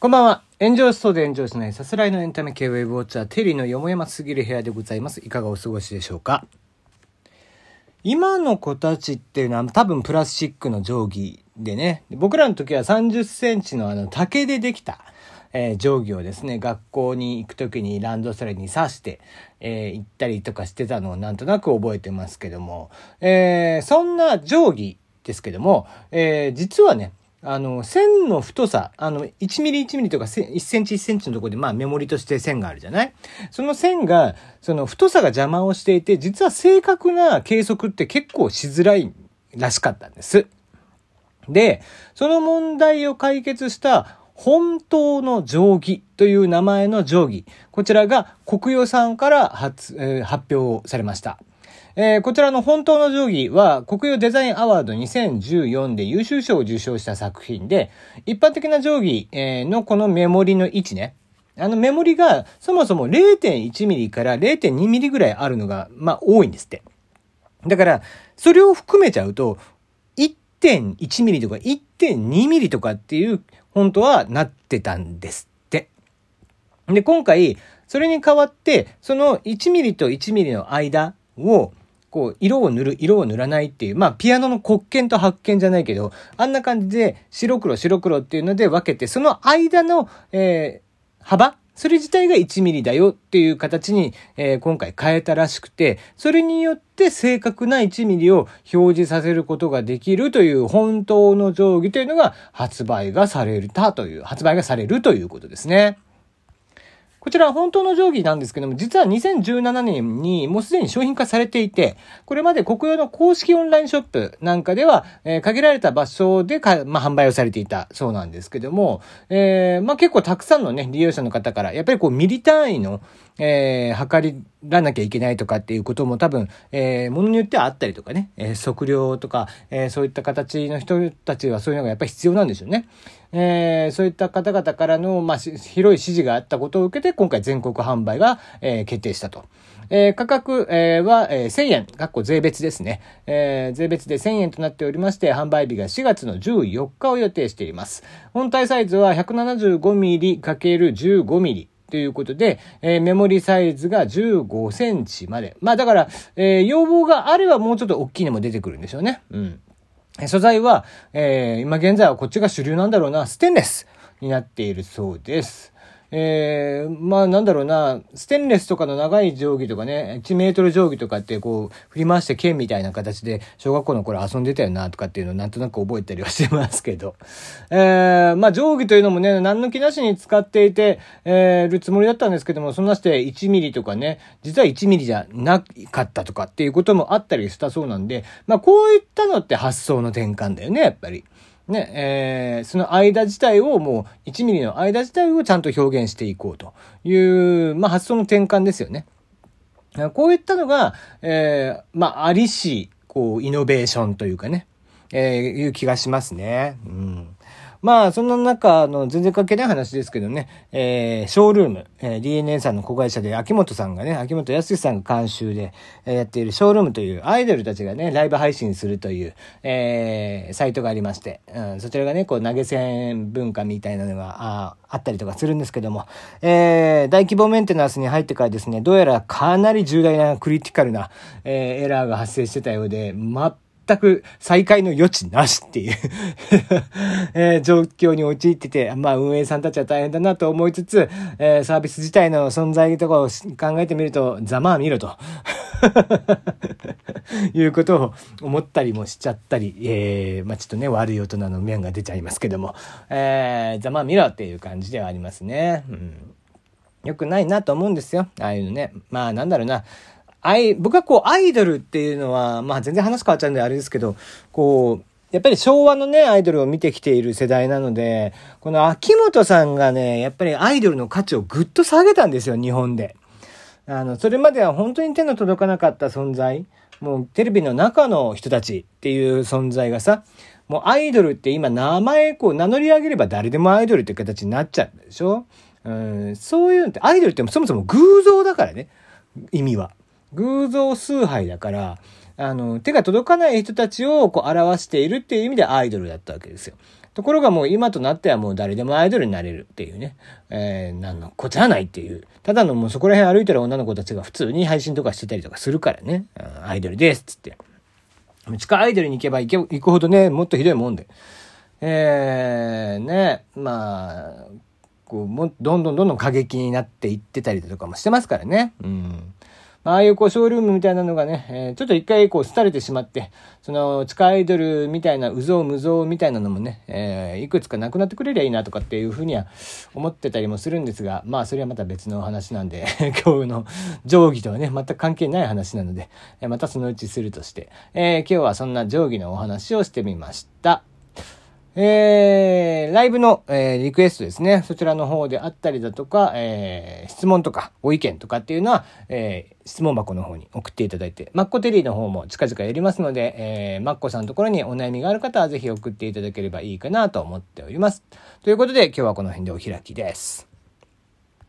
こんばんは。炎上しそうで炎上しないさすらいのエンタメ系ウェブウォッチャー、テリーのよもやますぎる部屋でございます。いかがお過ごしでしょうか？今の子たちっていうのは多分プラスチックの定規でね、僕らの時は30センチのあの竹でできた、えー、定規をですね、学校に行く時にランドセルに刺して、えー、行ったりとかしてたのをなんとなく覚えてますけども、えー、そんな定規ですけども、えー、実はね、あの、線の太さ、あの、1ミリ1ミリとか1センチ1センチのところで、まあメモリとして線があるじゃない？その線が、その太さが邪魔をしていて、実は正確な計測って結構しづらいらしかったんです。で、その問題を解決した本当の定規という名前の定規。こちらが国予さんから発,、えー、発表されました。えー、こちらの本当の定規は国用デザインアワード2014で優秀賞を受賞した作品で、一般的な定規、えー、のこのメモリの位置ね。あのメモリがそもそも0.1ミリから0.2ミリぐらいあるのが、まあ多いんですって。だから、それを含めちゃうと、1.1ミリとか1.2ミリとかっていう、本当はなってたんですって。で、今回、それに代わって、その1ミリと1ミリの間を、こう、色を塗る、色を塗らないっていう、まあ、ピアノの黒鍵と白鍵じゃないけど、あんな感じで、白黒白黒っていうので分けて、その間の、えー、幅それ自体が1ミリだよっていう形に、えー、今回変えたらしくて、それによって正確な1ミリを表示させることができるという本当の定規というのが発売がされたという、発売がされるということですね。こちら本当の定規なんですけども、実は2017年にもうすでに商品化されていて、これまで国用の公式オンラインショップなんかでは、えー、限られた場所でか、まあ、販売をされていたそうなんですけども、えー、まあ、結構たくさんのね、利用者の方から、やっぱりこうミリ単位の、えー、測りらなきゃいけないとかっていうことも多分、えー、ものによってはあったりとかね、えー、測量とか、えー、そういった形の人たちはそういうのがやっぱり必要なんでしょうね。えー、そういった方々からの、まあ、広い支持があったことを受けて、今回全国販売が、えー、決定したと。えー、価格、えー、は、えー、1000円、かっこ税別ですね。えー、税別で1000円となっておりまして、販売日が4月の14日を予定しています。本体サイズは 175mm×15mm。ということで、えー、メモリサイズが15センチまで。まあだから、えー、要望があればもうちょっと大きいのも出てくるんでしょうね。うん。素材は、えー、今現在はこっちが主流なんだろうな、ステンレスになっているそうです。えー、まあなんだろうな、ステンレスとかの長い定規とかね、1メートル定規とかってこう、振り回して剣みたいな形で、小学校の頃遊んでたよなとかっていうのをなんとなく覚えたりはしてますけど。えー、まあ定規というのもね、何の気なしに使っていて、えー、るつもりだったんですけども、そんなして1ミリとかね、実は1ミリじゃなかったとかっていうこともあったりしたそうなんで、まあこういったのって発想の転換だよね、やっぱり。ね、えー、その間自体をもう1ミリの間自体をちゃんと表現していこうという、まあ発想の転換ですよね。こういったのが、えー、まあありし、こう、イノベーションというかね、えー、いう気がしますね。うん。まあ、そんな中あの全然関係ない話ですけどね、えー、ショールーム、えー、DNA さんの子会社で秋元さんがね、秋元康さんが監修で、えー、やっているショールームというアイドルたちがね、ライブ配信するという、えー、サイトがありまして、うん、そちらがね、こう投げ銭文化みたいなのが、ああったりとかするんですけども、えー、大規模メンテナンスに入ってからですね、どうやらかなり重大なクリティカルな、えー、エラーが発生してたようで、ま全く再開の余地なしっていう え、状況に陥ってて、まあ運営さんたちは大変だなと思いつつ、え、サービス自体の存在とかを考えてみると、ざまあ見ろと。いうことを思ったりもしちゃったり、えー、まあちょっとね、悪い大人の面が出ちゃいますけども、えー、ざまあ見ろっていう感じではありますね。うん。よくないなと思うんですよ。ああいうのね。まあなんだろうな。アイ、僕はこう、アイドルっていうのは、まあ全然話変わっちゃうんであれですけど、こう、やっぱり昭和のね、アイドルを見てきている世代なので、この秋元さんがね、やっぱりアイドルの価値をぐっと下げたんですよ、日本で。あの、それまでは本当に手の届かなかった存在、もうテレビの中の人たちっていう存在がさ、もうアイドルって今名前こう名乗り上げれば誰でもアイドルって形になっちゃうでしょうん、そういうのって、アイドルってそもそも偶像だからね、意味は。偶像崇拝だから、あの、手が届かない人たちをこう表しているっていう意味でアイドルだったわけですよ。ところがもう今となってはもう誰でもアイドルになれるっていうね、えー、なんのこっちゃないっていう、ただのもうそこら辺歩いてる女の子たちが普通に配信とかしてたりとかするからね、アイドルですっつって。地下アイドルに行けば行け行くほどね、もっとひどいもんで。えー、ね、まあ、こう、も、どんどんどんどん過激になっていってたりだとかもしてますからね。うん。ああいうこう、ショールームみたいなのがね、えー、ちょっと一回こう、廃れてしまって、その、地下アイドルみたいな、うぞうむぞうみたいなのもね、えー、いくつかなくなってくれりゃいいなとかっていうふうには思ってたりもするんですが、まあ、それはまた別の話なんで 今日の定規とはね、全く関係ない話なので、またそのうちするとして、えー、今日はそんな定規のお話をしてみました。えー、ライブの、えー、リクエストですね。そちらの方であったりだとか、えー、質問とかご意見とかっていうのは、えー、質問箱の方に送っていただいて、マッコテリーの方も近々やりますので、えー、マッコさんのところにお悩みがある方はぜひ送っていただければいいかなと思っております。ということで今日はこの辺でお開きです。